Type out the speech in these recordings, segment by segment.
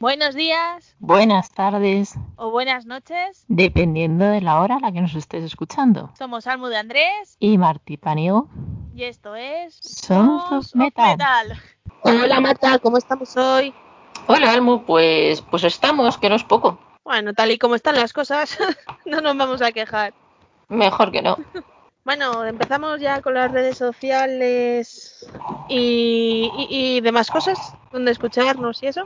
Buenos días Buenas tardes, o buenas noches. dependiendo de la hora a la que nos estés escuchando. Somos Almu de Andrés Y Martí Paniego, y esto es Sons Metal. Hola Marta, ¿cómo estamos hoy? Hola Almu, pues, pues estamos, que no es poco. Bueno, tal y como están las cosas, no nos vamos a quejar. Mejor que no. Bueno, empezamos ya con las redes sociales y, y- y demás cosas, donde escucharnos y eso.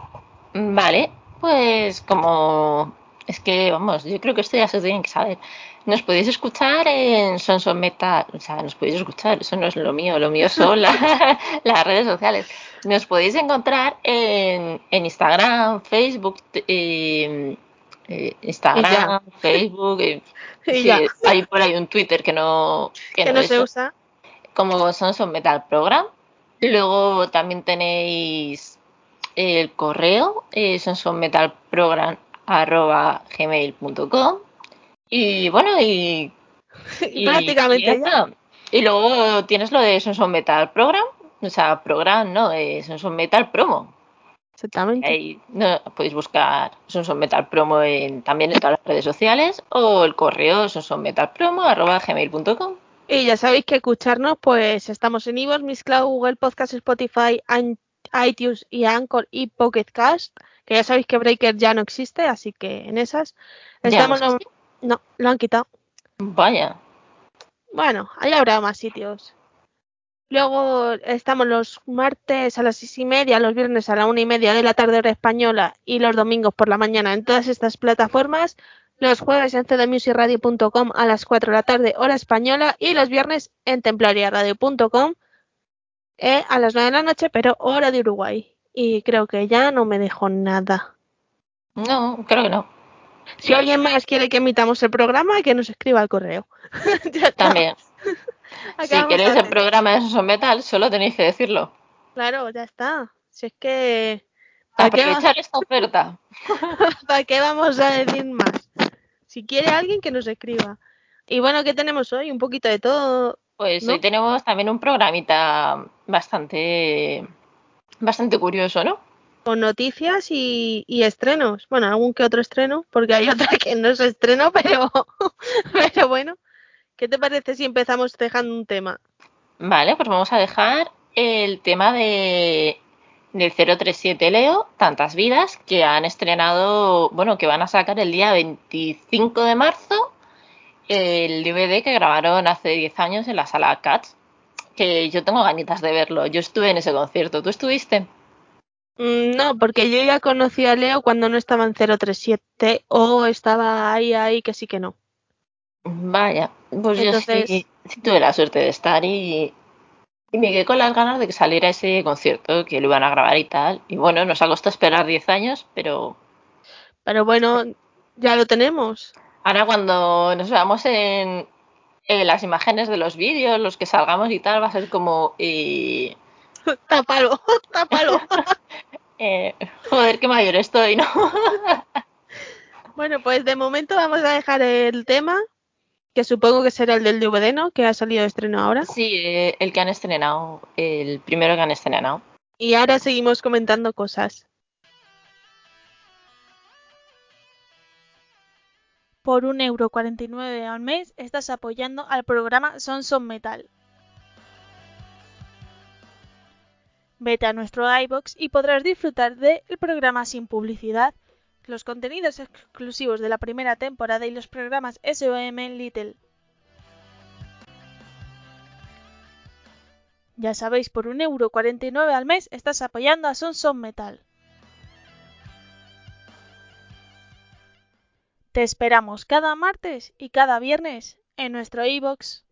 Vale, pues como... Es que, vamos, yo creo que esto ya se tienen que saber. Nos podéis escuchar en Sons of Metal, o sea, nos podéis escuchar, eso no es lo mío, lo mío son la- las redes sociales. Nos podéis encontrar en, en Instagram, Facebook, eh, eh, Instagram, Facebook, eh, Y sí, hay por ahí un Twitter que no, que que no no se usa. como Sons of Metal Program. Luego también tenéis el correo, eh, sonsonmetalprogram.gmail.com y bueno, y, Y prácticamente y ya. Y luego tienes lo de Sons of Metal Program, o sea, program, no, eh, Sons of Metal Promo. Exactamente. Ahí no, podéis buscar Sons of Metal Promo en, también en todas las redes sociales o el correo sonsonmetalpromo.gmail.com. Y ya sabéis que escucharnos, pues estamos en Ivos, Miss Cloud, Google Podcast, Spotify, An- iTunes y Anchor y Pocket Cast. Que ya sabéis que Breaker ya no existe, así que en esas estamos. no, lo han quitado. Vaya, Bueno, ahí habrá más sitios. Luego estamos los martes a las seis y media, los viernes a la una y media de la tarde hora española y los domingos por la mañana en todas estas plataformas. Los jueves en cdmusicradio.com a las 4 de la tarde hora española y los viernes en templariaradio.com eh, a las 9 de la noche, pero hora de Uruguay. Y creo que ya no me dejo nada. no, creo que no. Si alguien más quiere que emitamos el programa, que nos escriba al correo. También. Si queréis el programa de Sons of Metal, solo tenéis que decirlo. Claro, ya está. Si es que. ¿Para qué, Aprovechar esta oferta. ¿Para qué vamos a decir más? Si quiere alguien que nos escriba. Y bueno, ¿qué tenemos hoy? Un poquito de todo. Pues ¿No? hoy tenemos también un programita bastante bastante curioso, ¿no? Con noticias y, y estrenos. Bueno, algún que otro estreno, porque hay otra que no se estrenó, pero, pero bueno. ¿Qué te parece si empezamos dejando un tema? Vale, pues vamos a dejar el tema de del 037 Leo, Tantas Vidas, que han estrenado, bueno, que van a sacar el día 25 de marzo el DVD que grabaron hace 10 años en la sala Cats, que yo tengo ganitas de verlo. Yo estuve en ese concierto. ¿Tú estuviste? Mm, No, porque yo ya conocí a Leo cuando no estaba en 037 o estaba ahí, ahí, que sí que no. Vaya, pues Entonces- yo sí, sí tuve la suerte de estar y, y me quedé con las ganas de que saliera ese concierto, que lo iban a grabar y tal. Y bueno, nos ha costado esperar 10 años, pero Pero bueno, ya lo tenemos. Ahora cuando nos veamos en, en las imágenes de los vídeos, los que salgamos y tal, va a ser como... eh, Tápalo, tápalo. eh, joder, qué mayor estoy, ¿no? Bueno, pues de momento vamos a dejar el tema, que supongo que será el del DVD, ¿no? Que ha salido de estreno ahora. Sí, eh, el que han estrenado, el primero que han estrenado. Y ahora seguimos comentando cosas. Por un euro 49 al mes estás apoyando al programa Sons of Metal. Vete a nuestro iBox y podrás disfrutar del programa sin publicidad, los contenidos exclusivos de la primera temporada y los programas SOM Little. Ya sabéis, por un euro 49 al mes estás apoyando a Sons of Metal. Te esperamos cada martes y cada viernes en nuestro iBox.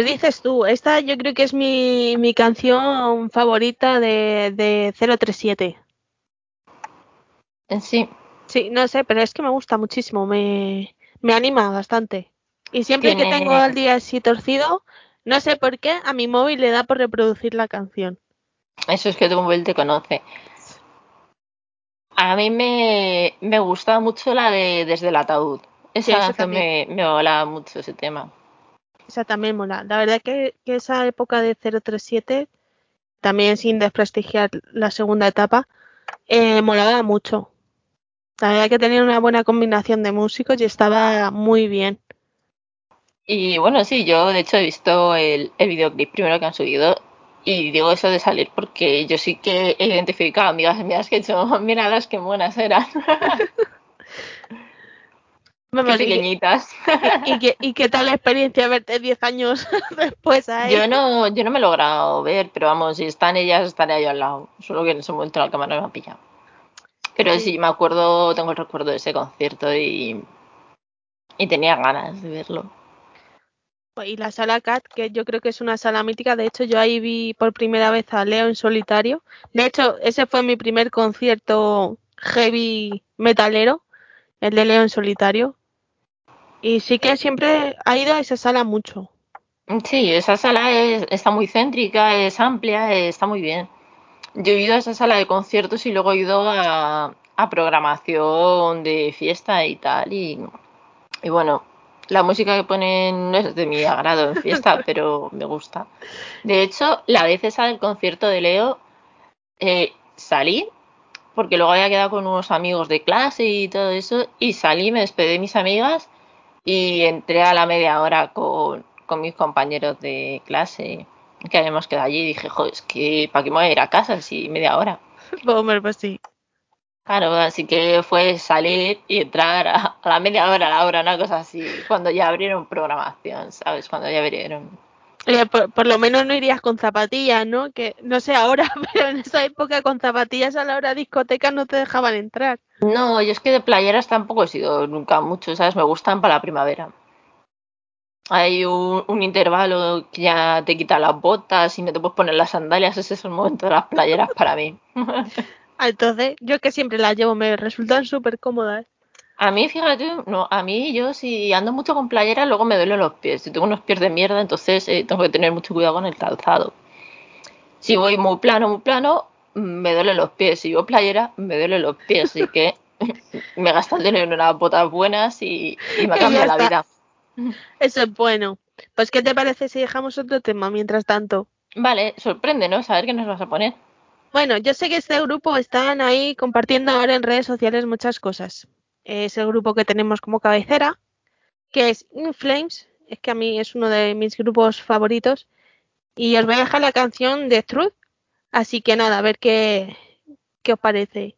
Pues dices tú, esta yo creo que es mi, mi canción favorita de, de 037. Sí. Sí, no sé, pero es que me gusta muchísimo, me, me anima bastante. Y siempre que tengo el día así torcido, no sé por qué, a mi móvil le da por reproducir la canción. Eso es que tu móvil te conoce. A mí me, me gusta mucho la de Desde el ataúd. Esa canción me, me mola mucho ese tema. Esa también mola. La verdad que, que esa época de 037, también sin desprestigiar la segunda etapa, eh, molaba mucho. La verdad que tenía una buena combinación de músicos y estaba muy bien. Y bueno, sí, yo de hecho he visto el, videoclip primero que han subido y digo eso de salir porque yo sí que he identificado amigas mías que he hecho, mira las que buenas eran. qué pequeñitas. ¿Y, qué, ¿Y qué tal la experiencia verte 10 años después ahí? Yo no, yo no me he logrado ver, pero vamos, si están ellas, estaré yo al lado. Solo que en ese momento la cámara me ha pillado. Pero sí. sí, me acuerdo, tengo el recuerdo de ese concierto y, y tenía ganas de verlo. Y la sala CAT, que yo creo que es una sala mítica. De hecho, yo ahí vi por primera vez a Leo en solitario. De hecho, ese fue mi primer concierto heavy metalero, el de Leo en solitario. Y sí que siempre ha ido a esa sala mucho. Sí, esa sala es, está muy céntrica, es amplia, está muy bien. Yo he ido a esa sala de conciertos y luego he ido a, a programación de fiesta y tal. Y, y bueno, la música que ponen no es de mi agrado en fiesta, pero me gusta. De hecho, la vez esa del concierto de Leo, eh, salí, porque luego había quedado con unos amigos de clase y todo eso, y salí, me despedí de mis amigas y entré a la media hora con, con mis compañeros de clase que habíamos quedado allí y dije, joder, es que ¿para qué me voy a ir a casa si media hora? Hombre, pues sí. Claro, así que fue salir y entrar a, a, la media hora, a la hora, una cosa así, cuando ya abrieron programación, ¿sabes? Cuando ya abrieron. Oye, por, por, lo menos no irías con zapatillas, ¿no? Que no sé ahora, pero en esa época con zapatillas a la hora de discoteca no te dejaban entrar. No, yo es que de playeras tampoco he sido nunca mucho, ¿sabes? Me gustan para la primavera. Hay un, un intervalo que ya te quita las botas y no te puedes poner las sandalias, ese es el momento de las playeras para mí. Entonces, yo que siempre las llevo, me resultan súper cómodas. A mí, fíjate, no, a mí yo si ando mucho con playera, luego me duelen los pies. Si tengo unos pies de mierda, entonces eh, tengo que tener mucho cuidado con el calzado. Si voy muy plano, muy plano, me duelen los pies. Si voy playera, me duelen los pies. Así que me gasta el dinero en unas botas buenas y, y me cambia la vida. Eso es bueno. Pues, ¿qué te parece si dejamos otro tema mientras tanto? Vale, sorprende, ¿no? Saber qué nos vas a poner. Bueno, yo sé que este grupo están ahí compartiendo ahora en redes sociales muchas cosas. Es el grupo que tenemos como cabecera, que es In Flames, es que a mí es uno de mis grupos favoritos. Y os voy a dejar la canción de Truth, así que nada, a ver qué, qué os parece.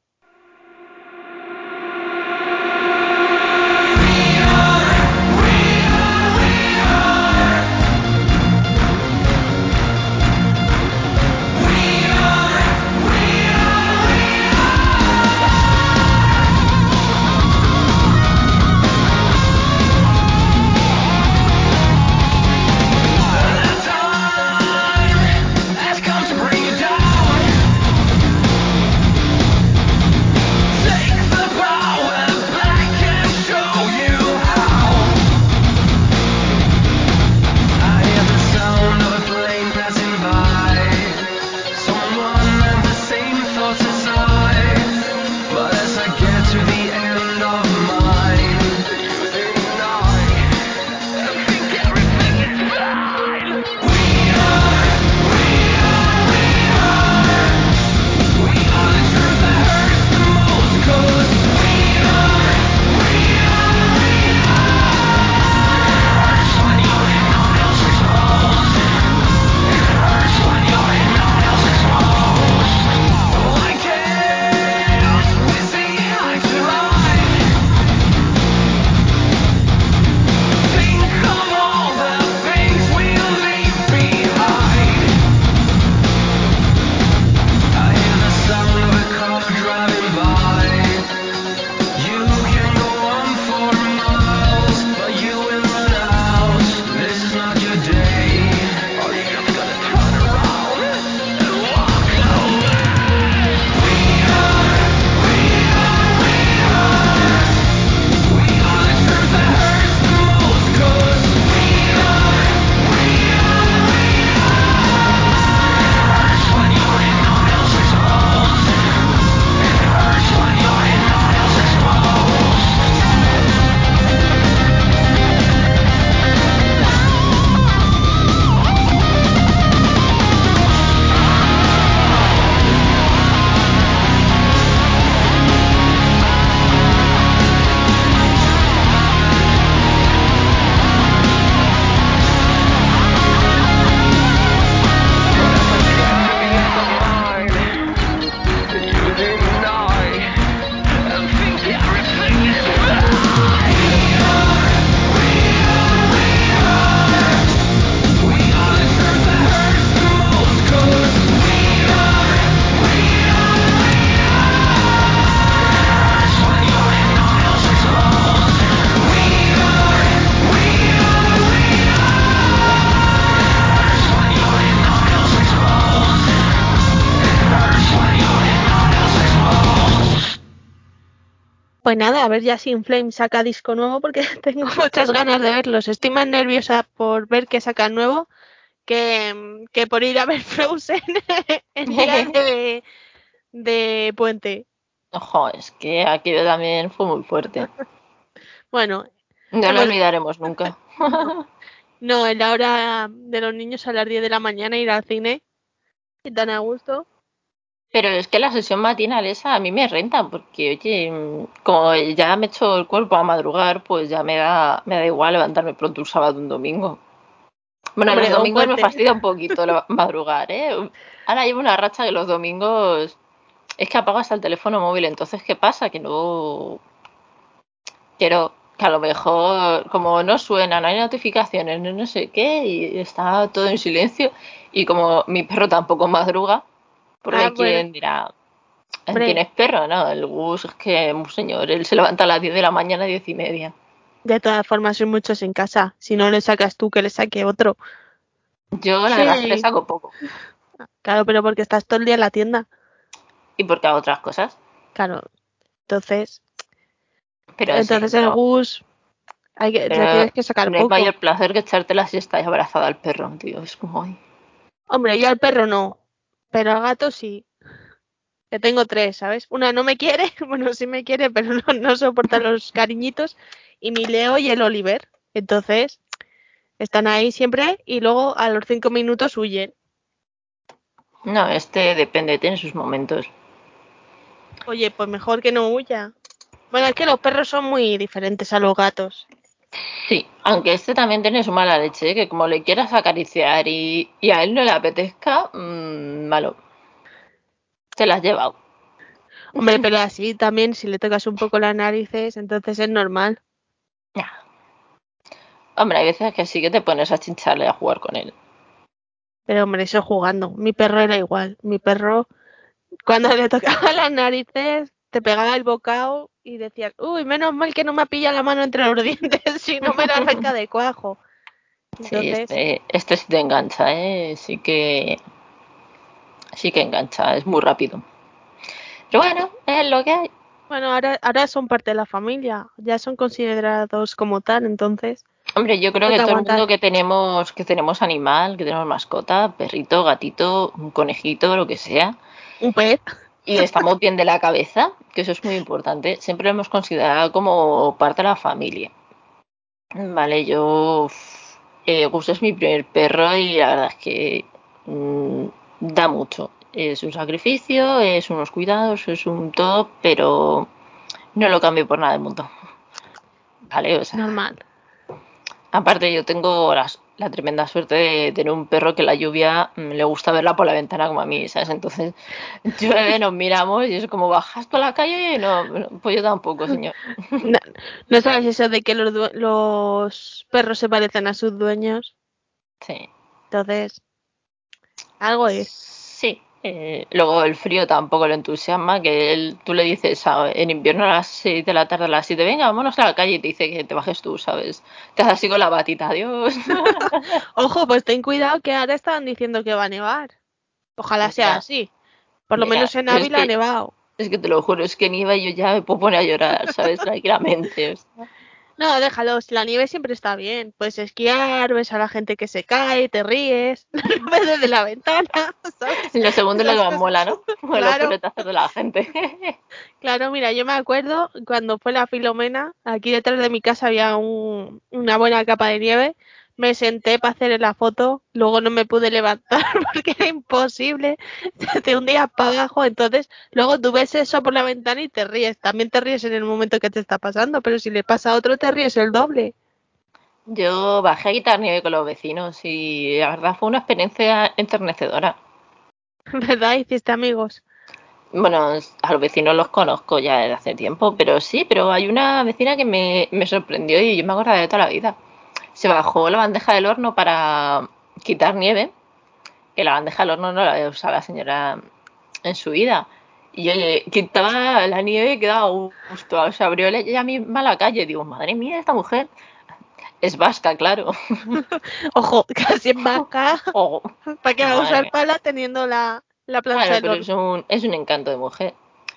Nada, a ver ya si Inflame saca disco nuevo porque tengo muchas ganas de verlos. Estoy más nerviosa por ver que sacan nuevo que, que por ir a ver Frozen en día de, de puente. Ojo, es que aquello también fue muy fuerte. Bueno, No lo olvidaremos nunca. no, en la hora de los niños a las 10 de la mañana ir al cine. Y tan a gusto. Pero es que la sesión matinal esa a mí me renta, porque oye, mm, como ya me he hecho el cuerpo a madrugar, pues ya me da, me da igual levantarme pronto un sábado o un domingo. Bueno, Hombre, los domingos me fastidia un poquito la- madrugar, ¿eh? Ahora llevo una racha que los domingos es que apago hasta el teléfono móvil, entonces ¿qué pasa? Que no quiero que a lo mejor como no suena, no hay notificaciones, no, no sé qué, y está todo en silencio, y como mi perro tampoco madruga, porque Ah, quien bueno. dirá, Hombre. tienes perro, ¿no? El Gus es que, un señor, él se levanta a las 10 de la mañana, 10 y media. De todas formas, soy muchos en casa. Si no le sacas tú, que le saque otro. Yo la Sí. verdad es que le saco poco, Claro, pero porque estás todo el día en la tienda. y porque hago otras cosas, Claro. Entonces, pero sí, entonces el no, Gus hay que, Pero tienes que sacar no poco. mayor placer que echarte la siesta y abrazada al perro, tío, es como, ay. Hombre, yo al perro no, pero al gato sí. Que tengo tres, ¿sabes? Una no me quiere, bueno, sí me quiere, pero no, no soporta los cariñitos. Y mi Leo y el Oliver. Entonces, están ahí siempre y luego a los cinco minutos huyen. No, este depende, tiene sus momentos. Oye, pues mejor que no huya. Bueno, es que los perros son muy diferentes a los gatos. Sí, aunque este también tiene su mala leche, ¿eh? que como le quieras acariciar y, y a él no le apetezca, mmm, malo. Te la has llevado. Hombre, pero así también, si le tocas un poco las narices, entonces es normal. Nah. Hombre, hay veces que sí que te pones a chincharle a jugar con él. Pero hombre, eso jugando. Mi perro era igual. Mi perro, cuando le tocaba las narices, te pegaba el bocado y decías, uy, menos mal que no me ha pillado la mano entre los dientes, si no me la arranca de cuajo. Sí, este, este sí te engancha, ¿eh? Sí que. Sí que engancha, es muy rápido. Pero bueno, es lo que hay. bueno, ahora, ahora son parte de la familia, ya son considerados como tal, entonces. Hombre, yo creo que todo el mundo que tenemos, que tenemos animal, que tenemos mascota, perrito, gatito, un conejito, lo que sea, Un pez. Y estamos bien de la cabeza, que eso es muy importante, siempre lo hemos considerado como parte de la familia. Vale, yo. Eh, Gus es mi primer perro y la verdad es que mm, da mucho. Es un sacrificio, es unos cuidados, es un todo, pero no lo cambio por nada del mundo. Vale, o sea, Normal. aparte yo tengo las- la tremenda suerte de tener un perro que la lluvia mm, le gusta verla por la ventana como a mí, ¿sabes? Entonces llueve, nos miramos y es como bajas a la calle y no, pues yo tampoco, señor. No, ¿no sabes eso de que los, los perros se parecen a sus dueños? Sí. Entonces, algo es. Eh, luego el frío tampoco le entusiasma, que él, tú le dices a- en invierno a las 6 de la tarde, a las 7, venga, vámonos a la calle y te dice que te bajes tú, ¿sabes? Te haces así con la batita, adiós. Ojo, pues ten cuidado que ahora estaban diciendo que va a nevar. Ojalá sea así. Por lo Mira, menos en Ávila ha que- nevado. Es que te lo juro, es que nieva y yo ya me puedo poner a llorar, ¿sabes? Tranquilamente. o sea. No, déjalo, si la nieve siempre está bien. Puedes esquiar, ves a la gente que se cae, te ríes, lo ves desde la ventana, ¿sabes? Lo segundo es lo que mola, ¿no? Los Claro. peletazos de la gente. Claro, mira, yo me acuerdo cuando fue la Filomena, aquí detrás de mi casa había un- una buena capa de nieve. Me senté para hacer la foto, luego no me pude levantar porque era imposible. Te hundías para abajo, entonces luego tú ves eso por la ventana y te ríes. También te ríes en el momento que te está pasando, pero si le pasa a otro te ríes el doble. Yo bajé a quitar nieve con los vecinos y la verdad fue una experiencia enternecedora. ¿Verdad? Hiciste amigos. Bueno, a los vecinos los conozco ya desde hace tiempo, pero sí, pero hay una vecina que me, me sorprendió y yo me acuerdo de toda la vida. Se bajó la bandeja del horno para quitar nieve, que la bandeja del horno no la había usado la señora en su vida. Y oye, quitaba la nieve y quedaba justo. Se abrió ella misma la calle. Digo, madre mía, esta mujer es vasca, claro. Ojo, casi en vaca. Oh, ¿Para qué va a usar pala teniendo la, la plancha claro, del pero es un, es un encanto de mujer.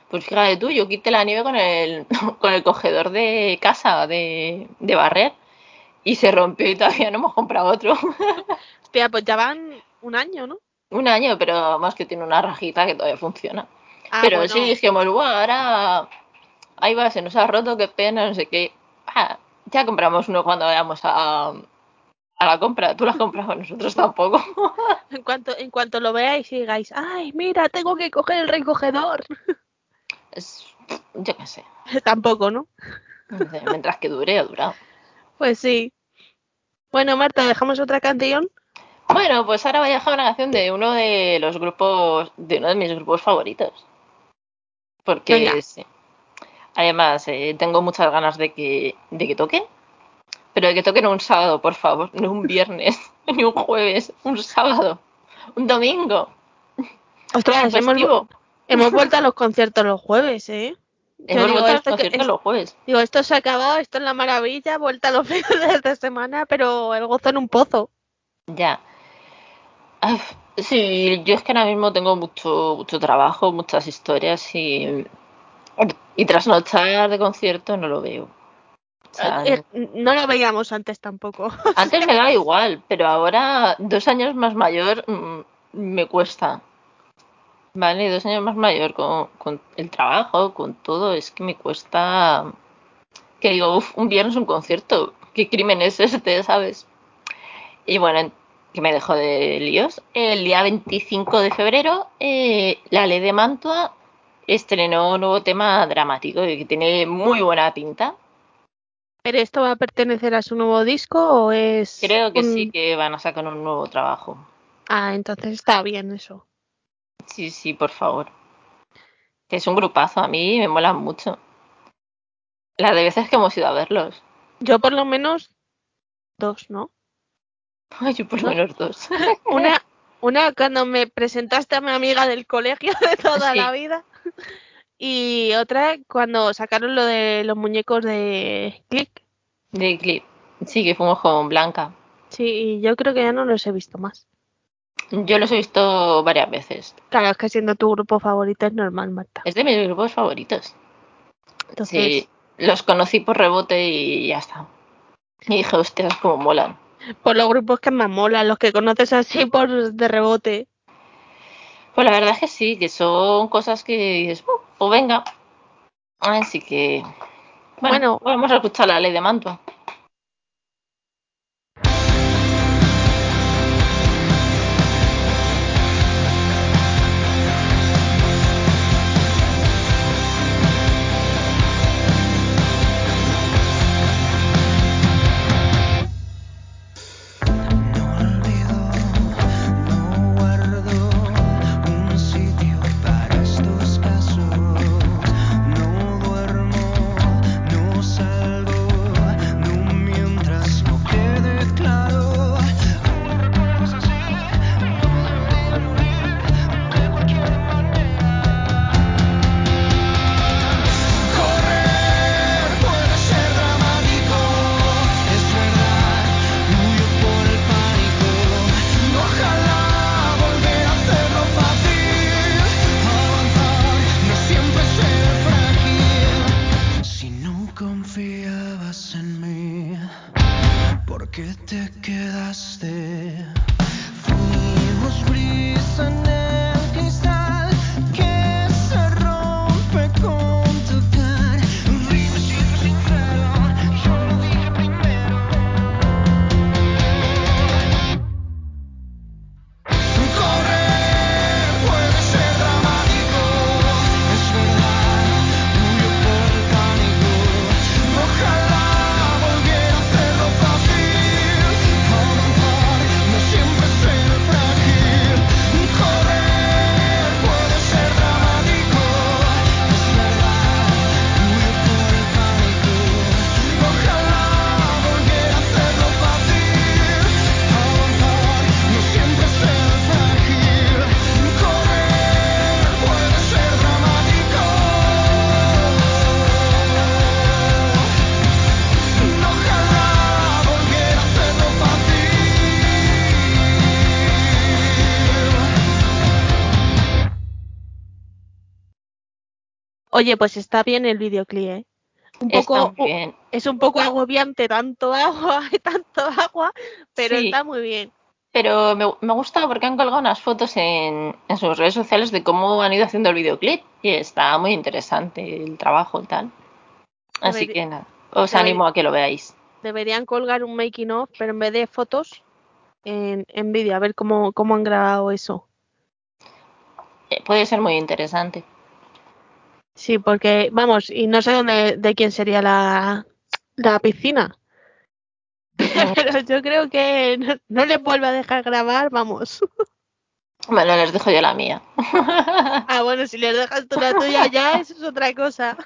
Pues fíjate tú, yo quité la nieve con el, con el cogedor de casa de, de barrer y se rompió y todavía no hemos comprado otro. Hostia, pues ya van un año, ¿no? Un año, pero más que tiene una rajita que todavía funciona. Ah, pero bueno. sí dijimos, bueno, ahora ahí va, se nos ha roto, qué pena, no sé qué. Ah, ya compramos uno cuando vayamos a, a la compra. Tú lo has comprado, nosotros tampoco. En cuanto, en cuanto lo veáis y digáis, ay, mira, tengo que coger el recogedor. Es, yo qué sé. Tampoco, ¿no? Mientras que dure, ha durado. Pues sí. Bueno, Marta, dejamos otra canción. Bueno, pues ahora voy a dejar una canción de uno de los grupos, de uno de mis grupos favoritos. Porque sí. además eh, tengo muchas ganas de que, de que toquen, pero de que toquen un sábado, por favor, no un viernes, ni un jueves, un sábado, un domingo, Ostras, hemos, hemos vuelto a los conciertos los jueves, ¿eh? Yo Hemos digo, esto que- es- los jueves. Digo, esto se ha acabado, esto es la maravilla, vuelta a los fines de semana, pero el gozo en un pozo. Ya. Ay, sí, yo es que ahora mismo tengo mucho, mucho trabajo, muchas historias y, y trasnochar de concierto no lo veo. O sea, Eh, no lo veíamos antes tampoco. Antes me daba igual, pero ahora, dos años más mayor, mm, me cuesta. Vale, dos años más mayor con, con el trabajo, con todo, es que me cuesta. Que digo, uff, un viernes un concierto, ¿qué crimen es este, sabes? Y bueno, que me dejo de líos. El día 25 de febrero, eh, la ley de Mantua estrenó un nuevo tema dramático y que tiene muy buena pinta. ¿Pero esto va a pertenecer a su nuevo disco o es...? Creo que un- sí que van a sacar un nuevo trabajo. Ah, entonces está bien eso. Sí, sí, por favor. Que es un grupazo, a mí me molan mucho. Las de veces que hemos ido a verlos. Yo por lo menos dos, ¿no? Ay, yo por lo menos dos. Una, una cuando me presentaste a mi amiga del colegio de toda Sí. la vida. Y otra cuando sacaron lo de los muñecos de Click. De clip. Sí, que fuimos con Blanca. Sí, y yo creo que ya no los he visto más. Yo los he visto varias veces. Claro, es que siendo tu grupo favorito es normal, Marta. Es de mis grupos favoritos. Entonces, Sí, los conocí por rebote y ya está. Y dije, hostias, cómo molan. por los grupos que más molan, los que conoces así por de rebote. Pues la verdad es que sí, que son cosas que dices, "Uh, pues venga. Así que. Bueno, Bueno. vamos a escuchar la ley de Mantua. Oye, pues está bien el videoclip, ¿eh? Un poco, bien. es un poco agobiante tanto agua y tanto agua, pero Sí. está muy bien. Pero me, me gusta porque han colgado unas fotos en, en sus redes sociales de cómo han ido haciendo el videoclip y está muy interesante el trabajo y tal. Así Debería- que nada, os animo a que lo veáis. Deberían colgar un making of, pero en vez de fotos, en, en vídeo, a ver cómo, cómo han grabado eso. Eh, puede ser muy interesante. Sí, porque, vamos, y no sé dónde, de quién sería la, la piscina. Pero yo creo que no, no les vuelve a dejar grabar, vamos. Bueno, les dejo yo la mía. Ah, bueno, si les dejas tú la tuya ya, eso es otra cosa.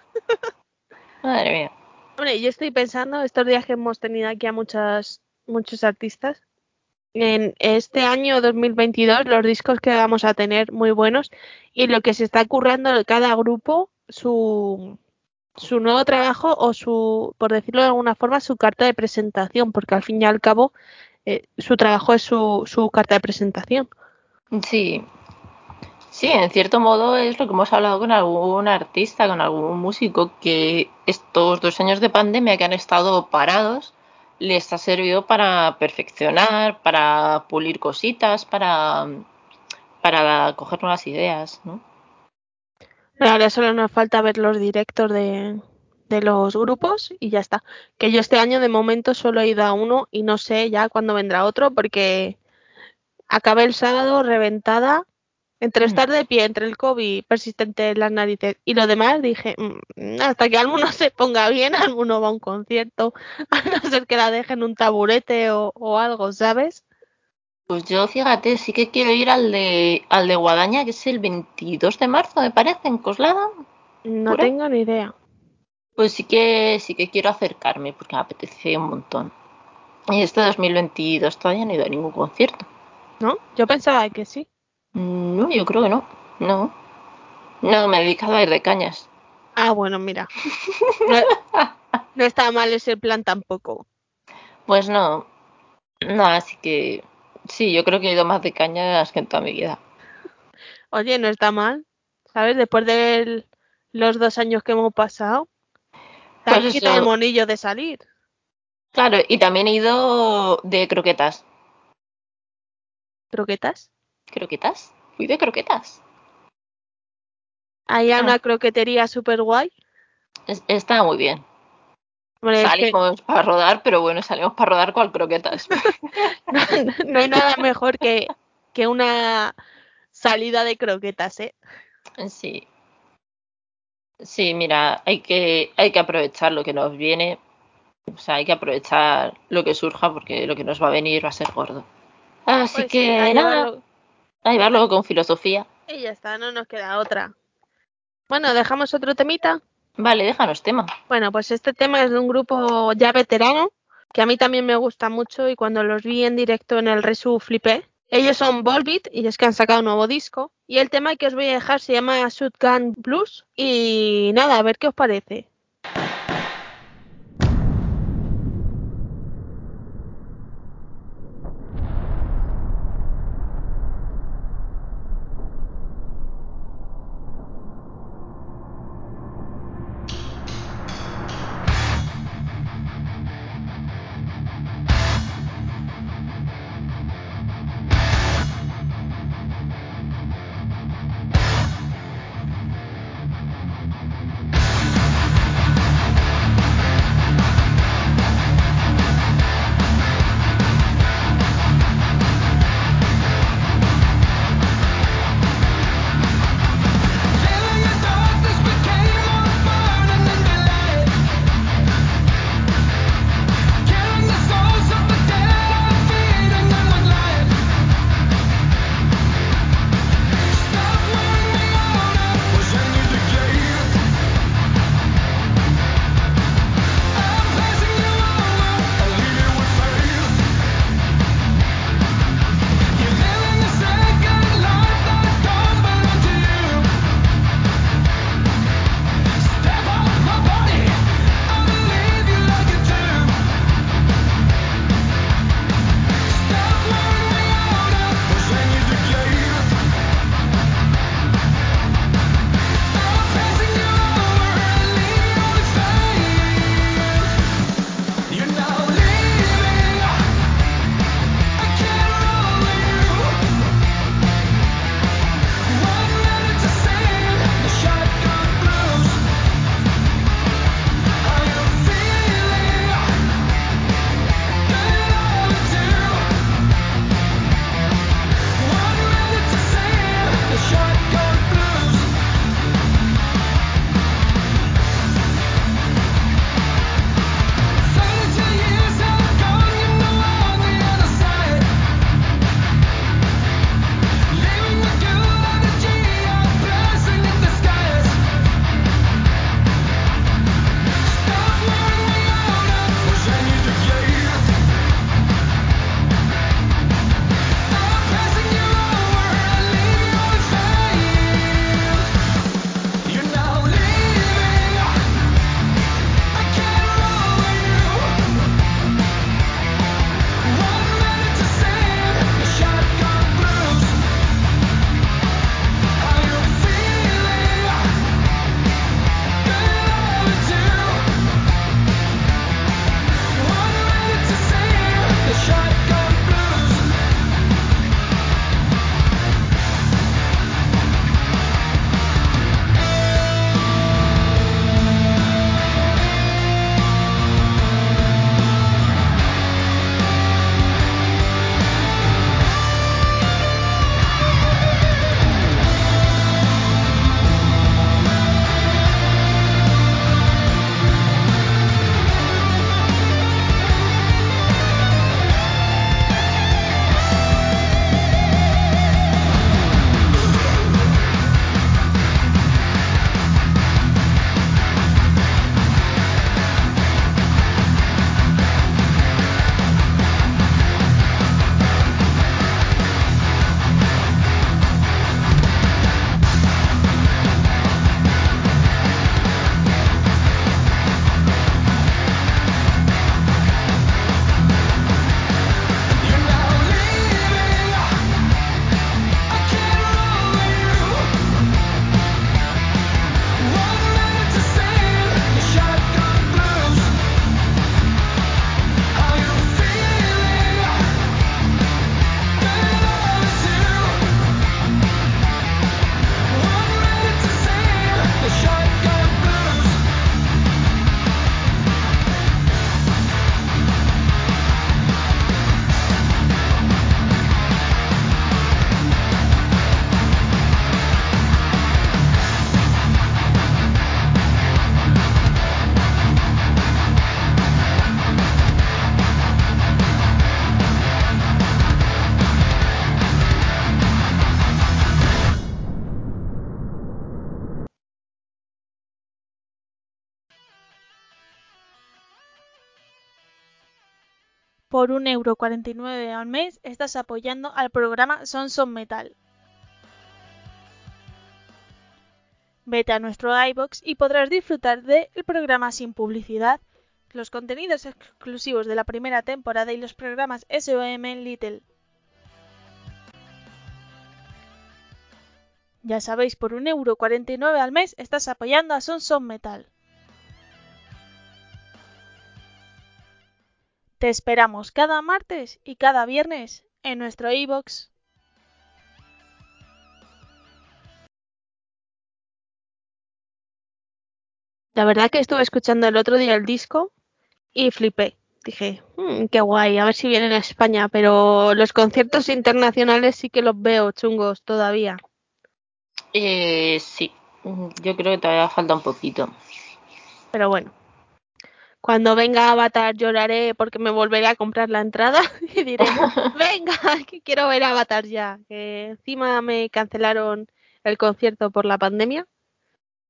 Madre mía. Hombre, yo estoy pensando, estos días que hemos tenido aquí a muchas, muchos artistas, en este año 2022 los discos que vamos a tener muy buenos y lo que se está currando en cada grupo, su, su nuevo trabajo o su, por decirlo de alguna forma, su carta de presentación, porque al fin y al cabo eh, su trabajo es su, su carta de presentación. Sí. Sí, en cierto modo es lo que hemos hablado con algún artista, con algún músico, que estos dos años de pandemia que han estado parados les ha servido para perfeccionar, para pulir cositas, para, para coger nuevas ideas, ¿no? Ahora solo nos falta ver los directos de, de los grupos y ya está. Que yo este año de momento solo he ido a uno y no sé ya cuándo vendrá otro porque acabé el sábado reventada. Entre Mm. estar de pie, entre el COVID persistente en las narices y lo demás, dije, "Mm, hasta que alguno se ponga bien, alguno va a un concierto, a no ser que la dejen un taburete o, o algo, ¿sabes? Pues yo, fíjate, sí que quiero ir al de, al de Guadaña, que es el 22 de marzo, me parece, en Coslada. No ¿Pura? tengo ni idea. Pues sí que sí que quiero acercarme porque me apetece un montón. Y este 2022 todavía no he ido a ningún concierto. ¿No? Yo pensaba que sí. No, yo creo que no. No. No, me he dedicado a ir de cañas. Ah, bueno, mira. No, no está mal ese plan tampoco. Pues no. No, así que sí, yo creo que he ido más de cañas que en toda mi vida. Oye, no está mal. ¿Sabes? Después de los dos años que hemos pasado, te Pues el monillo de salir. Claro, y también he ido de croquetas. ¿Croquetas? ¿Croquetas? Fui de croquetas. Hay Ah. una croquetería súper guay. Es- Está muy bien. Hombre, es que Salimos para rodar, pero bueno, salimos para rodar con croquetas. no, no hay nada mejor que, que una salida de croquetas, ¿eh? Sí. Sí, mira, hay que, hay que aprovechar lo que nos viene. O sea, hay que aprovechar lo que surja porque lo que nos va a venir va a ser gordo. Así Pues sí, que a nada, llevarlo. a llevarlo con filosofía. Y ya está, no nos queda otra. Bueno, dejamos otro temita. Vale, déjanos tema. Bueno, pues este tema es de un grupo ya veterano, que a mí también me gusta mucho y cuando los vi en directo en el Resu flipé. Ellos son Volbeat y es que han sacado un nuevo disco. Y el tema que os voy a dejar se llama Shotgun Blues. Y nada, a ver qué os parece. Por 1,49€ al mes estás apoyando al programa Sons of Metal. Vete a nuestro iBox y podrás disfrutar del programa sin publicidad, los contenidos exclusivos de la primera temporada y los programas SOM Little. Ya sabéis, por 1,49€ al mes estás apoyando a Sons of Metal. Te esperamos cada martes y cada viernes en nuestro iBox. La verdad que estuve escuchando el otro día el disco y flipé. Dije, "Mm, qué guay, a ver si vienen a España, pero los conciertos internacionales sí que los veo chungos todavía. Eh, sí, yo creo que todavía falta un poquito. Pero bueno, cuando venga Avatar lloraré porque me volveré a comprar la entrada y diré, venga, que quiero ver Avatar ya. Que encima me cancelaron el concierto por la pandemia,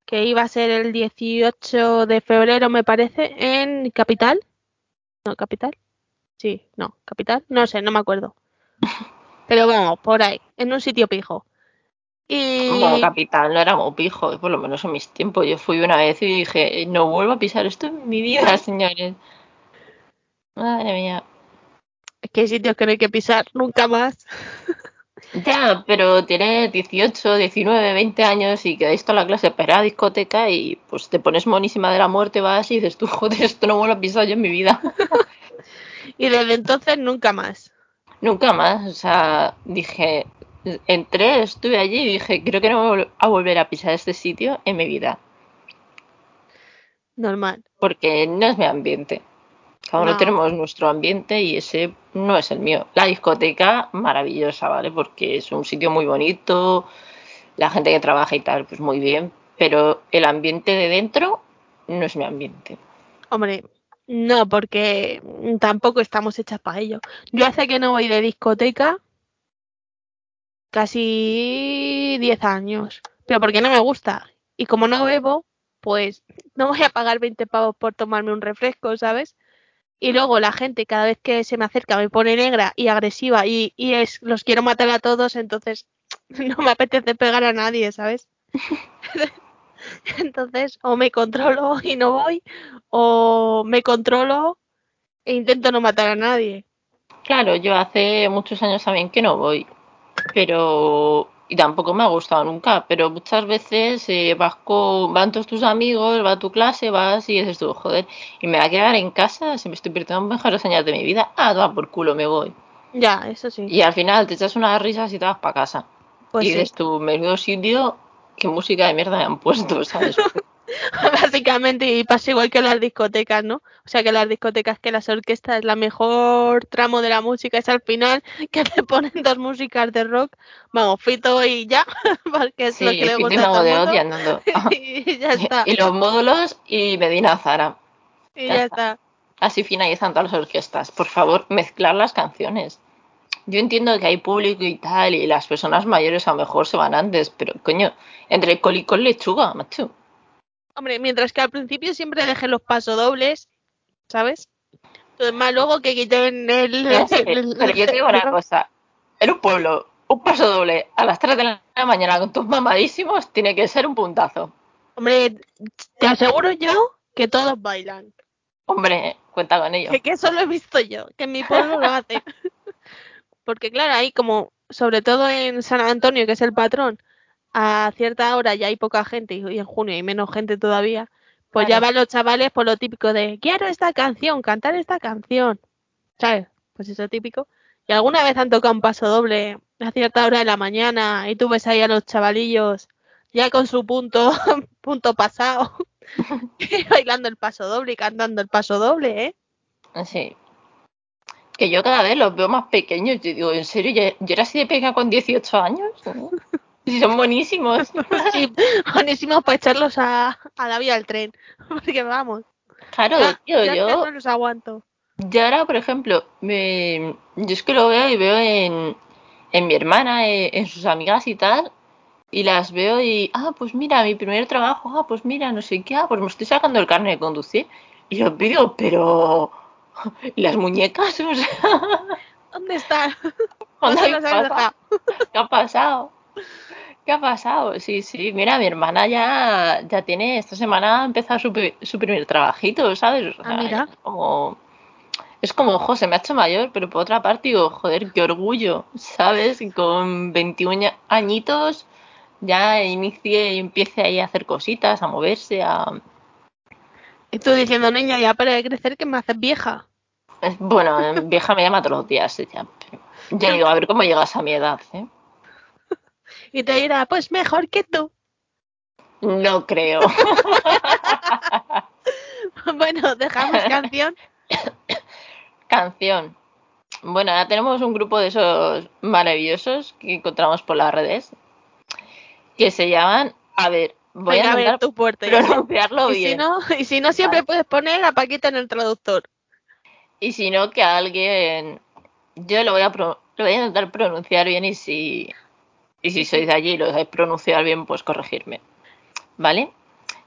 que iba a ser el 18 de febrero, me parece, en Capital. No, Capital. Sí, no, Capital. No sé, no me acuerdo. Pero vamos, por ahí, en un sitio pijo. Y Bueno, capital, no era muy pijo, por lo menos en mis tiempos. Yo fui una vez y dije, no vuelvo a pisar esto en mi vida, señores. Madre mía. es que hay sitios que no hay que pisar nunca más. Ya, pero tienes 18, 19, 20 años y quedáis toda la clase para la discoteca y pues te pones monísima de la muerte, vas y dices tú, joder, esto no vuelvo a pisar yo en mi vida. Y desde entonces nunca más. Nunca más, o sea, dije, entré, estuve allí y dije, creo que no voy a volver a pisar este sitio en mi vida, Normal. porque no es mi ambiente. Cada uno No. tenemos nuestro ambiente y ese no es el mío. La discoteca, maravillosa, ¿vale? Porque es un sitio muy bonito, la gente que trabaja y tal, pues muy bien, pero el ambiente de dentro no es mi ambiente. Hombre, no, porque tampoco estamos hechas para ello. Yo hace que no voy de discoteca casi 10 años, pero porque no me gusta. Y como no bebo, pues no voy a pagar 20 pavos por tomarme un refresco, ¿sabes? Y luego la gente cada vez que se me acerca me pone negra y agresiva y, y es los quiero matar a todos, entonces no me apetece pegar a nadie, ¿sabes? Entonces, o me controlo y no voy, o me controlo e intento no matar a nadie. Claro, yo hace muchos años también que no voy, pero y tampoco me ha gustado nunca, pero muchas veces eh, vas con, van todos tus amigos, va a tu clase, vas y dices tú, joder, y me va a quedar en casa, si me estoy perdiendo mejores años de mi vida, ah, toma por culo, me voy. Ya, eso sí. Y al final te echas unas risas y te vas para casa. Pues y sí. dices tú, menudo sitio, qué música de mierda me han puesto, ¿sabes? Básicamente, y pasa igual que las discotecas, ¿no? O sea, que las discotecas, que las orquestas, la mejor tramo de la música es al final, que te ponen dos músicas de rock, vamos, Fito y ya, porque es Sí, lo que le y gusta a de y andando. y ya está, y los módulos y Medina Zara. y ya ya está. está. Así finalizan todas las orquestas. Por favor, mezclar las canciones. Yo entiendo que hay público y tal, y las personas mayores a lo mejor se van antes, pero coño, entre col y con lechuga, macho. Hombre, mientras que al principio siempre dejen los pasodobles, ¿sabes? Entonces, más luego que quiten el... Pero, sí, el- pero yo te digo una cosa. En un pueblo, un paso doble a las 3 de la mañana con tus mamadísimos tiene que ser un puntazo. Hombre, te aseguro yo que todos bailan. Hombre, cuenta con ello. Que, que eso lo he visto yo, que en mi pueblo lo hacen. Porque claro, ahí como, sobre todo en San Antonio, que es el patrón, a cierta hora ya hay poca gente y en junio hay menos gente todavía, pues ya van los chavales por lo típico de, quiero esta canción, cantar esta canción. ¿Sabes? Pues eso típico. Y alguna vez han tocado un paso doble a cierta hora de la mañana y tú ves ahí a los chavalillos ya con su punto, punto pasado, bailando el paso doble y cantando el paso doble, ¿eh? Sí. Que yo cada vez los veo más pequeños. Yo digo, ¿en serio? ¿Yo, yo era así de pequeña con 18 años? Y son buenísimos. Sí, buenísimos para echarlos a, a la vía del tren. Porque vamos, Claro, ya, tío, ya yo, no los aguanto. yo ahora, por ejemplo, me, yo es que lo veo y veo en, en mi hermana, eh, en sus amigas y tal, y las veo y, ah, pues mira, mi primer trabajo, ah, pues mira, no sé qué, ah, pues me estoy sacando el carnet de conducir. Y yo digo, pero, ¿Y las muñecas? O sea, ¿Dónde están? ¿dónde. ¿Qué ha pasado? ¿Qué ha pasado? Sí, sí, mira, mi hermana ya, ya tiene, esta semana ha empezado su, su primer trabajito, ¿sabes? O Ah, sea, mira. es como, es como, ojo, se me ha hecho mayor, pero por otra parte digo, joder, qué orgullo, ¿sabes? Y con 21 añitos ya inicie y empiece ahí a hacer cositas, a moverse, a... Y tú diciendo, niña, ya para de crecer que me haces vieja. Bueno, vieja me llama todos los días, ya, yo digo, a ver cómo llegas a mi edad, ¿eh? Y te dirá, pues mejor que tú. No creo. bueno, dejamos canción. Canción. Bueno, ahora tenemos un grupo de esos maravillosos que encontramos por las redes que se llaman, a ver, voy Venga, a ver tu puerta. pronunciarlo Y si bien. no, y si no siempre Vale. puedes poner a Paquita en el traductor. Y si no, que alguien, yo lo voy a pro- lo voy a intentar pronunciar bien y si y si sois de allí y lo sabéis pronunciar bien, pues corregirme. ¿Vale?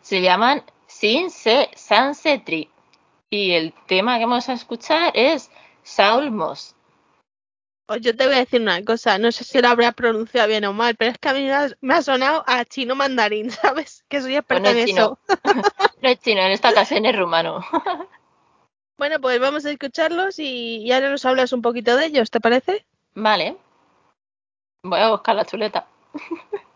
Se llaman Sin Se Sanse Tree. Y el tema que vamos a escuchar es Saul Moss. Pues yo te voy a decir una cosa, no sé si lo habrá pronunciado bien o mal, pero es que a mí me ha, me ha sonado a chino mandarín, ¿sabes? Que soy experta Bueno, en chino. eso. No es chino, en esta ocasión es rumano. Bueno, pues vamos a escucharlos y, y ahora nos hablas un poquito de ellos, ¿te parece? Vale. Voy a buscar la chuleta.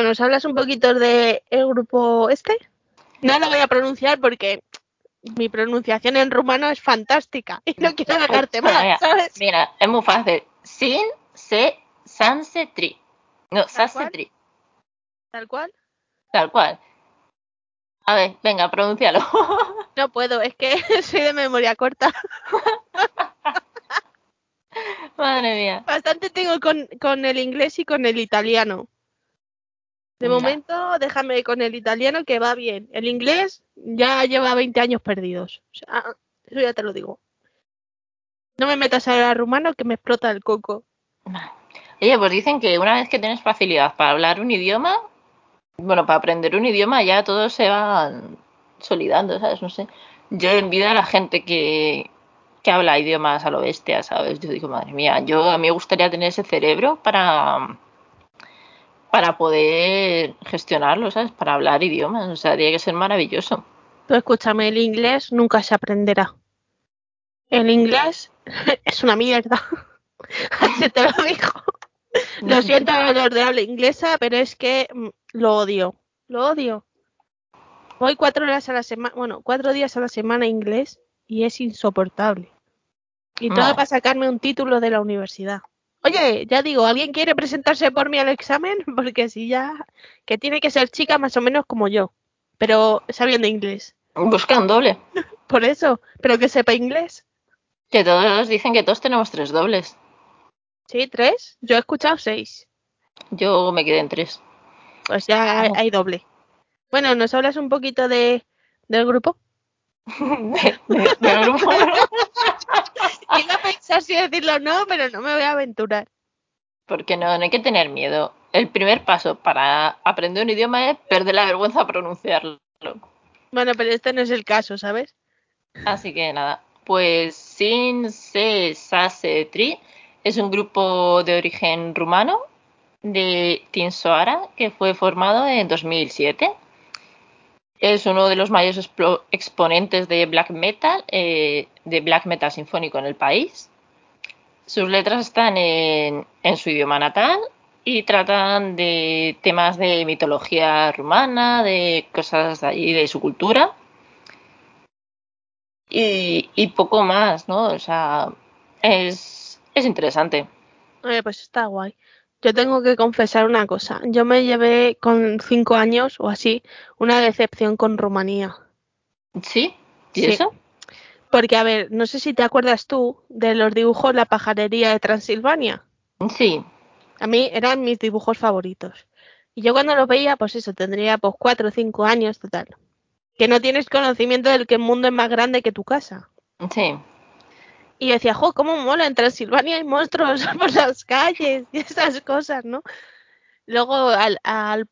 Bueno, ¿nos hablas un poquito de el grupo este? No lo voy a pronunciar porque mi pronunciación en rumano es fantástica y no quiero dejarte Mira, mal, ¿sabes? Mira, es muy fácil. Sin se sanse tri. No, sanse tri. Tal cual. Tal cual. A ver, venga, pronúncialo. No puedo, es que soy de memoria corta. Madre mía. Bastante tengo con, con el inglés y con el italiano. De momento, déjame con el italiano que va bien. El inglés ya lleva 20 años perdidos. O sea, eso ya te lo digo. No me metas al rumano que me explota el coco. Oye, pues dicen que una vez que tienes facilidad para hablar un idioma, bueno, para aprender un idioma ya todo se va solidando, ¿sabes? No sé. Yo envidio a la gente que, que habla idiomas a lo bestia, ¿sabes? Yo digo, madre mía, yo a mí me gustaría tener ese cerebro para para poder gestionarlo, ¿sabes? Para hablar idiomas, o sea, tiene que ser maravilloso. Tú escúchame, el inglés nunca se aprenderá. El inglés es una mierda. Así te lo digo. Lo siento a los de habla inglesa, pero es que mm, lo odio. Lo odio. Voy cuatro horas a la semana, bueno, cuatro días a la semana inglés y es insoportable. Y todo No. para sacarme un título de la universidad. Oye, ya digo, ¿alguien quiere presentarse por mí al examen? Porque si ya, que tiene que ser chica más o menos como yo, pero sabiendo inglés. Busca un doble. Por eso, pero que sepa inglés. Que todos dicen que todos tenemos tres dobles. Sí, tres. Yo he escuchado seis. Yo me quedé en tres. Pues ya hay doble. Bueno, ¿nos hablas un poquito de del grupo? De- de- grupo. Iba a pensar si decirlo o no, pero no me voy a aventurar. Porque no, no hay que tener miedo. El primer paso para aprender un idioma es perder la vergüenza a pronunciarlo. Bueno, pero este no es el caso, ¿sabes? Así que nada, pues Sin Se Sase Tri es un grupo de origen rumano de Tinsoara que fue formado en 2007. Es uno de los mayores exponentes de black metal, eh, de black metal sinfónico en el país. Sus letras están en, su idioma natal y tratan de temas de mitología rumana, de cosas de allí, de su cultura y, poco más, ¿no? O sea, es, es interesante. Pues está guay. Yo tengo que confesar una cosa. Yo me llevé con cinco años o así una decepción con Rumanía. ¿Sí? ¿Y Sí. eso? Porque, a ver, no sé si te acuerdas tú de los dibujos La pajarería de Transilvania. Sí. A mí eran mis dibujos favoritos. Y yo cuando los veía, pues eso, tendría pues cuatro o cinco años, total. Que no tienes conocimiento del que el mundo es más grande que tu casa. Sí. Y yo decía, jo, cómo mola, en Transilvania hay monstruos por las calles y esas cosas, ¿no? Luego, al, al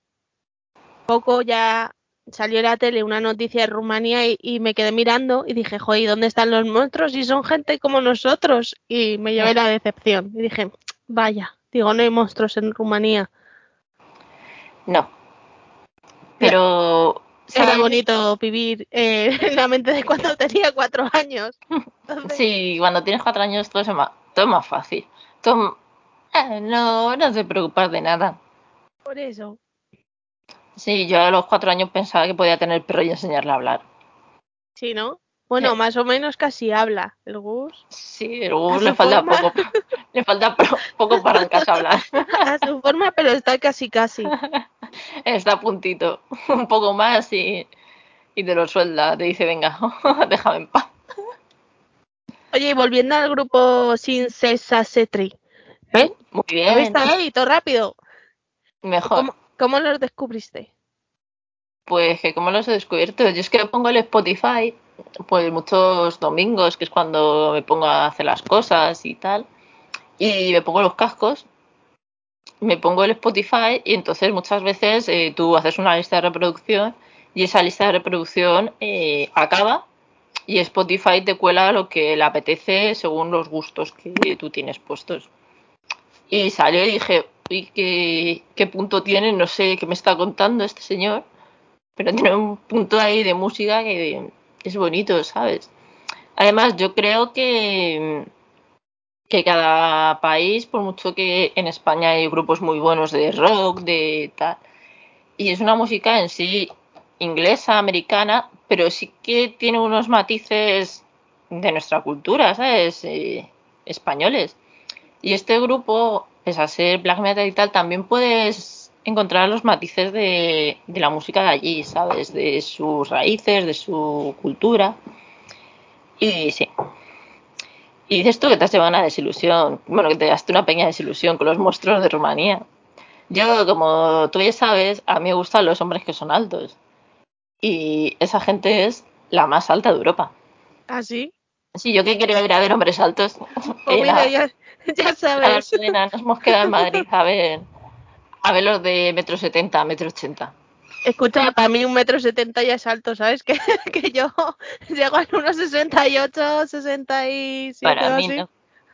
poco ya salió la tele una noticia de Rumanía y, y me quedé mirando y dije, jo, ¿y dónde están los monstruos? Y son gente como nosotros. Y me llevé la decepción. Y dije, vaya, digo, no hay monstruos en Rumanía. No. Pero. Era ¿sabes? bonito vivir eh, en la mente de cuando tenía cuatro años. Entonces, Sí, cuando tienes cuatro años todo es más, todo es más fácil. Todo- eh, no, no te preocupas de nada. por eso. Sí, yo a los cuatro años pensaba que podía tener perro y enseñarle a hablar. Sí, ¿no? Bueno, más o menos casi habla el Gus. Sí, luego A le falta poco. Le falta poco para en casa hablar. A su forma, pero está casi casi. Está a puntito. Un poco más y, y te lo suelda. Te dice, venga, déjame en paz. Oye, y volviendo al grupo Sin Cesa Setri. ¿Eh? Muy ¿Lo bien. viste ahí? Todo rápido. Mejor. ¿Cómo, ¿Cómo los descubriste? Pues que como los he descubierto, yo es que pongo el Spotify, pues muchos domingos, que es cuando me pongo a hacer las cosas y tal, y me pongo los cascos, me pongo el Spotify y entonces muchas veces eh, tú haces una lista de reproducción y esa lista de reproducción eh, acaba y Spotify te cuela lo que le apetece según los gustos que tú tienes puestos. Y salió y dije, uy, ¿qué, qué punto tiene? No sé qué me está contando este señor pero tiene un punto ahí de música que es bonito, ¿sabes? Además, yo creo que, que cada país, por mucho que en España hay grupos muy buenos de rock, de tal, y es una música en sí inglesa, americana, pero sí que tiene unos matices de nuestra cultura, ¿sabes? Eh, españoles. Y este grupo, pese a ser black metal y tal, también puedes encontrar los matices de, de la música de allí, ¿sabes? De sus raíces, de su cultura. Y sí. Y dices tú que te has llevado una desilusión, bueno, que te llevaste una pequeña desilusión con los monstruos de Rumanía. Yo, como tú ya sabes, a mí me gustan los hombres que son altos. Y esa gente es la más alta de Europa. ¿Ah, sí? Sí, yo que quería ir a ver hombres altos. Era- mira, ya, ya a sabes. Barcelona, nos hemos quedado en Madrid a ver, a ver los de metro setenta, metro ochenta. Escucha, para mí un metro setenta ya es alto, ¿sabes? Que, que yo llego a unos 68, 67 Para mí así. no.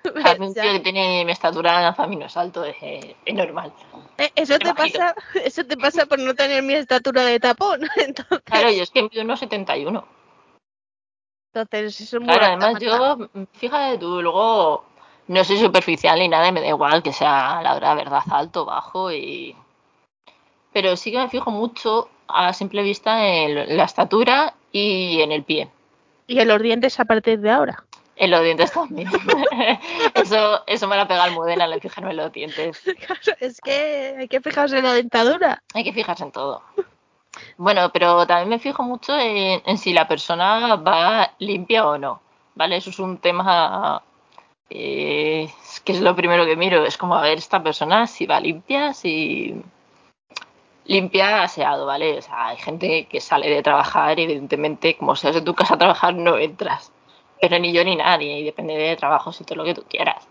Para mí un tío que tiene mi estatura, para mí no es alto, es, eh, es normal. Eh, Eso te pasa, eso te pasa por no tener mi estatura de tapón. Entonces, Claro, yo es que mido unos 71. entonces eso es muy Claro, alta, además yo, fíjate tú, luego no soy superficial ni nada, y me da igual que sea la hora verdad alto, bajo y... Pero sí que me fijo mucho a simple vista en la estatura y en el pie. Y en los dientes a partir de ahora. En los dientes también. eso, eso me la pega el Mudena, le fijarme en los dientes. Es que hay que fijarse en la dentadura. Hay que fijarse en todo. Bueno, pero también me fijo mucho en, en si la persona va limpia o no. ¿Vale? Eso es un tema eh, es que es lo primero que miro. Es como a ver esta persona si va limpia, si limpia, aseado, ¿vale? O sea, hay gente que sale de trabajar evidentemente, como seas de tu casa a trabajar, no entras. Pero ni yo ni nadie, y depende de trabajos y todo lo que tú quieras.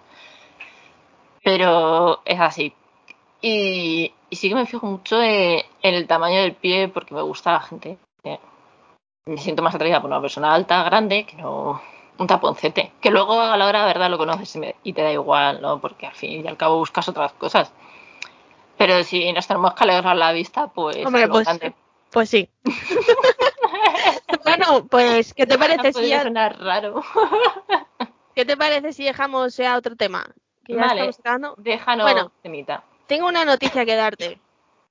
Pero es así. Y, sí que me fijo mucho en, el tamaño del pie porque me gusta la gente. Me siento más atraída por una persona alta, grande, que no un taponcete. Que luego a la hora de verdad lo conoces y, te da igual, ¿no? Porque al fin y al cabo buscas otras cosas. Pero si nos tenemos que alegrar la vista, pues... Hombre, pues, pues sí. bueno, pues, ¿qué te parece si ya- sonar raro. ¿qué te parece si dejamos ya otro tema? Que ya Vale. Déjanos Bueno. temita. Tengo una noticia que darte.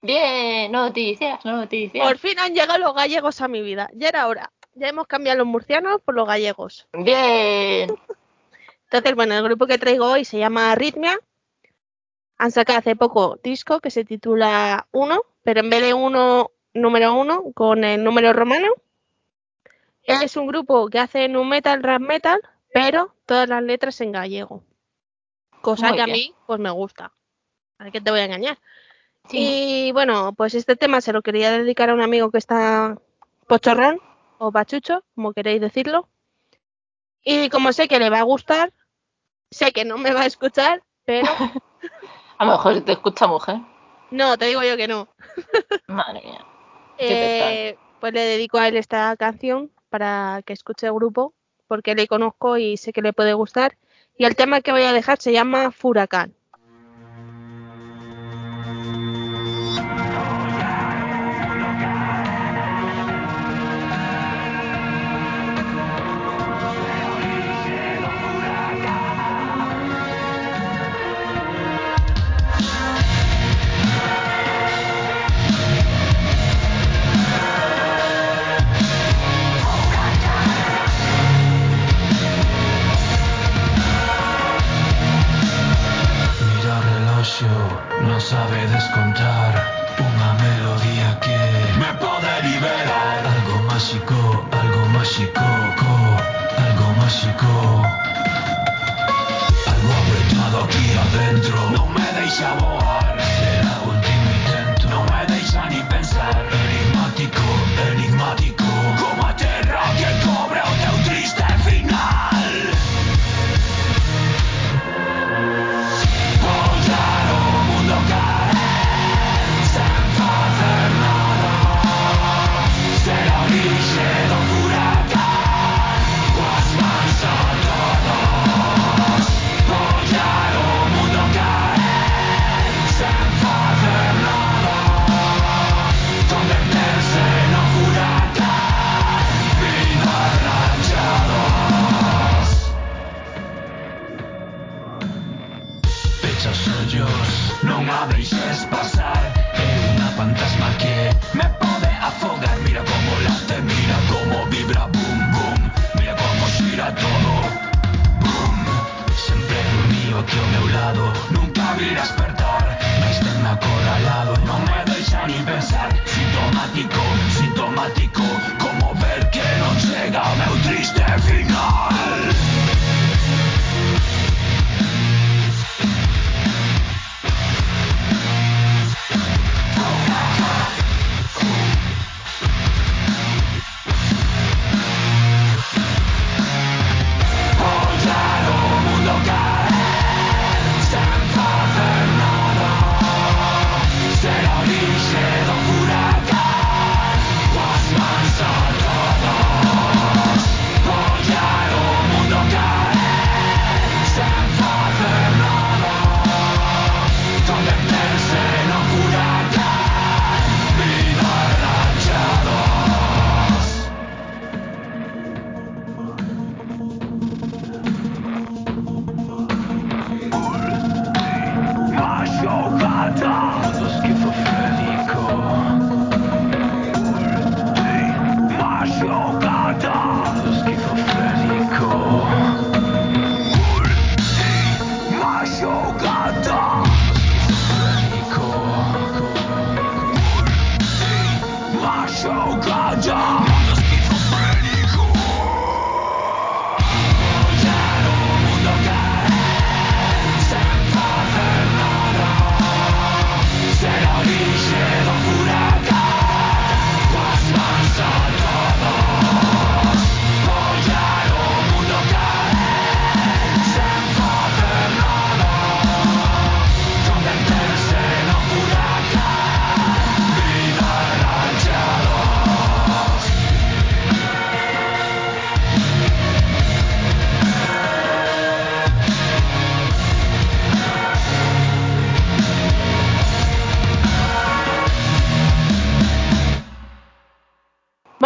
Bien, noticias, noticias. Por fin han llegado los gallegos a mi vida. Ya era hora. Ya hemos cambiado los murcianos por los gallegos. Bien. Entonces, bueno, el grupo que traigo hoy se llama Arritmia. Han sacado hace poco disco que se titula 1, pero en vez de 1, número 1, con el número romano. Es un grupo que hace nu metal, rap metal, pero todas las letras en gallego. Cosa Muy que a mí, pues me gusta. ¿A qué te voy a engañar? Sí. Y bueno, pues este tema se lo quería dedicar a un amigo que está pochorrón o pachucho, como queréis decirlo. Y como sé que le va a gustar, sé que no me va a escuchar, pero A lo mejor te escucha mujer. no, te digo yo que no. Madre mía. Qué Eh, pues le dedico a él esta canción para que escuche el grupo, porque le conozco y sé que le puede gustar. Y el tema que voy a dejar se llama. Furacán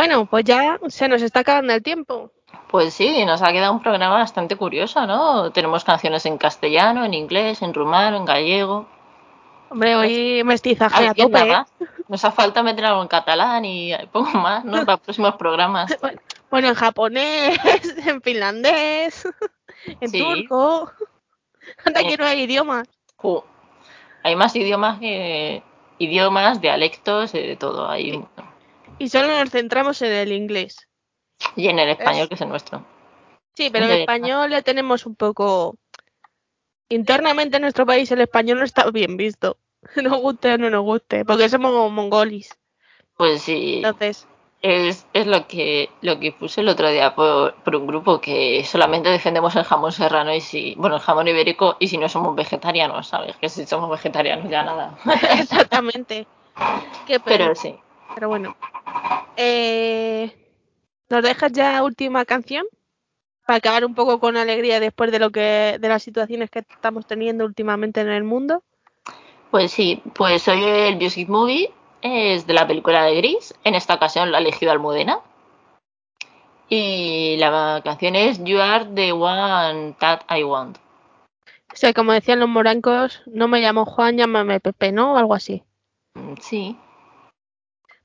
Bueno, pues ya se nos está acabando el tiempo. Pues sí, nos ha quedado un programa bastante curioso, ¿no? Tenemos canciones en castellano, en inglés, en rumano, en gallego. Hombre, hoy mestizaje A tope. nada ¿eh? Nos hace falta meter algo en catalán y poco más, ¿no? Para próximos programas. Bueno, en japonés, en finlandés, en Sí. turco. Anda que Eh. no hay idiomas. Hay más idiomas que idiomas, dialectos, eh, de todo. Hay Y solo nos centramos en el inglés. y en el español Es- que es el nuestro. Sí, pero en ya. español le tenemos un poco... Internamente en nuestro país el español no está bien visto. Nos guste o no nos guste, porque somos mongolis. Pues sí, Entonces, es, es lo que lo que puse el otro día por, por un grupo que solamente defendemos el jamón serrano y si, bueno, el jamón ibérico y si no somos vegetarianos, ¿sabes? Que si somos vegetarianos ya nada. exactamente. Qué. Pero sí. Pero bueno. Eh, ¿Nos dejas ya última canción? Para acabar un poco con alegría después de lo que de las situaciones que estamos teniendo últimamente en el mundo. Pues sí, pues hoy el Music Movie es de la película de Gris. En esta ocasión lo ha elegido Almudena. Y la canción es You Are the One That I Want. O sea, como decían los morancos, no me llamo Juan, llámame Pepe, ¿no? O algo así. Mm, Sí,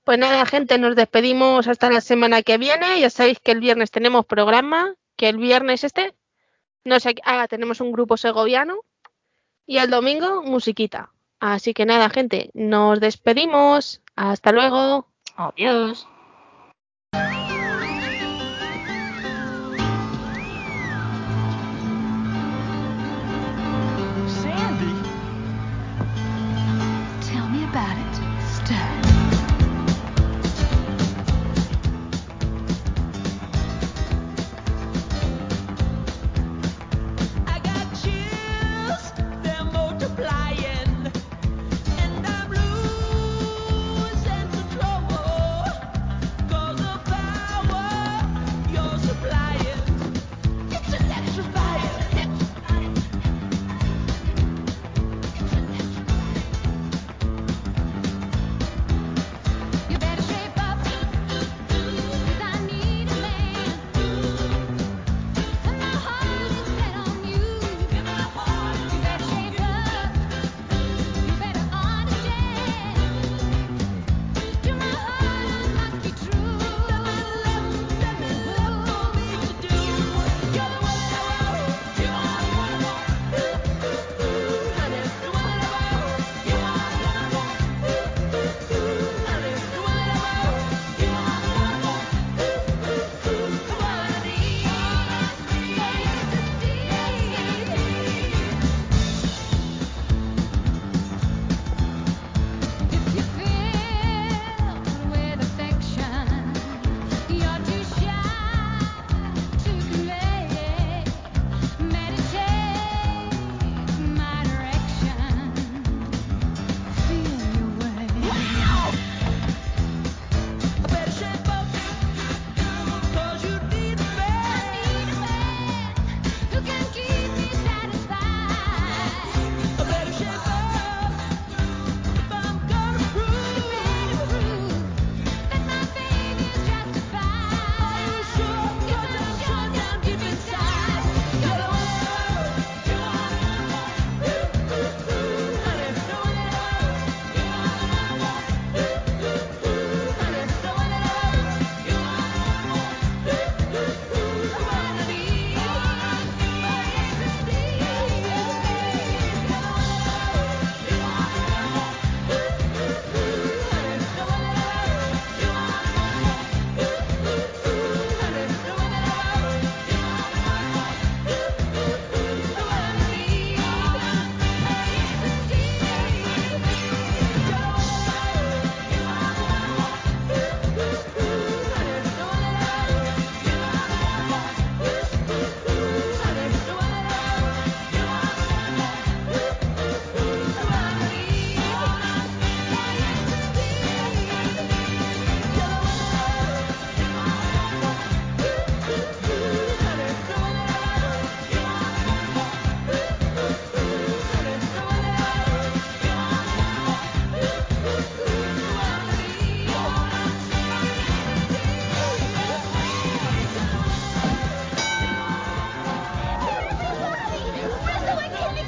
Pues nada, gente, nos despedimos hasta la semana que viene. Ya sabéis que el viernes tenemos programa, que el viernes este, no sé, ah, tenemos un grupo segoviano y el domingo musiquita. Así que nada, gente, nos despedimos. Hasta luego. adiós.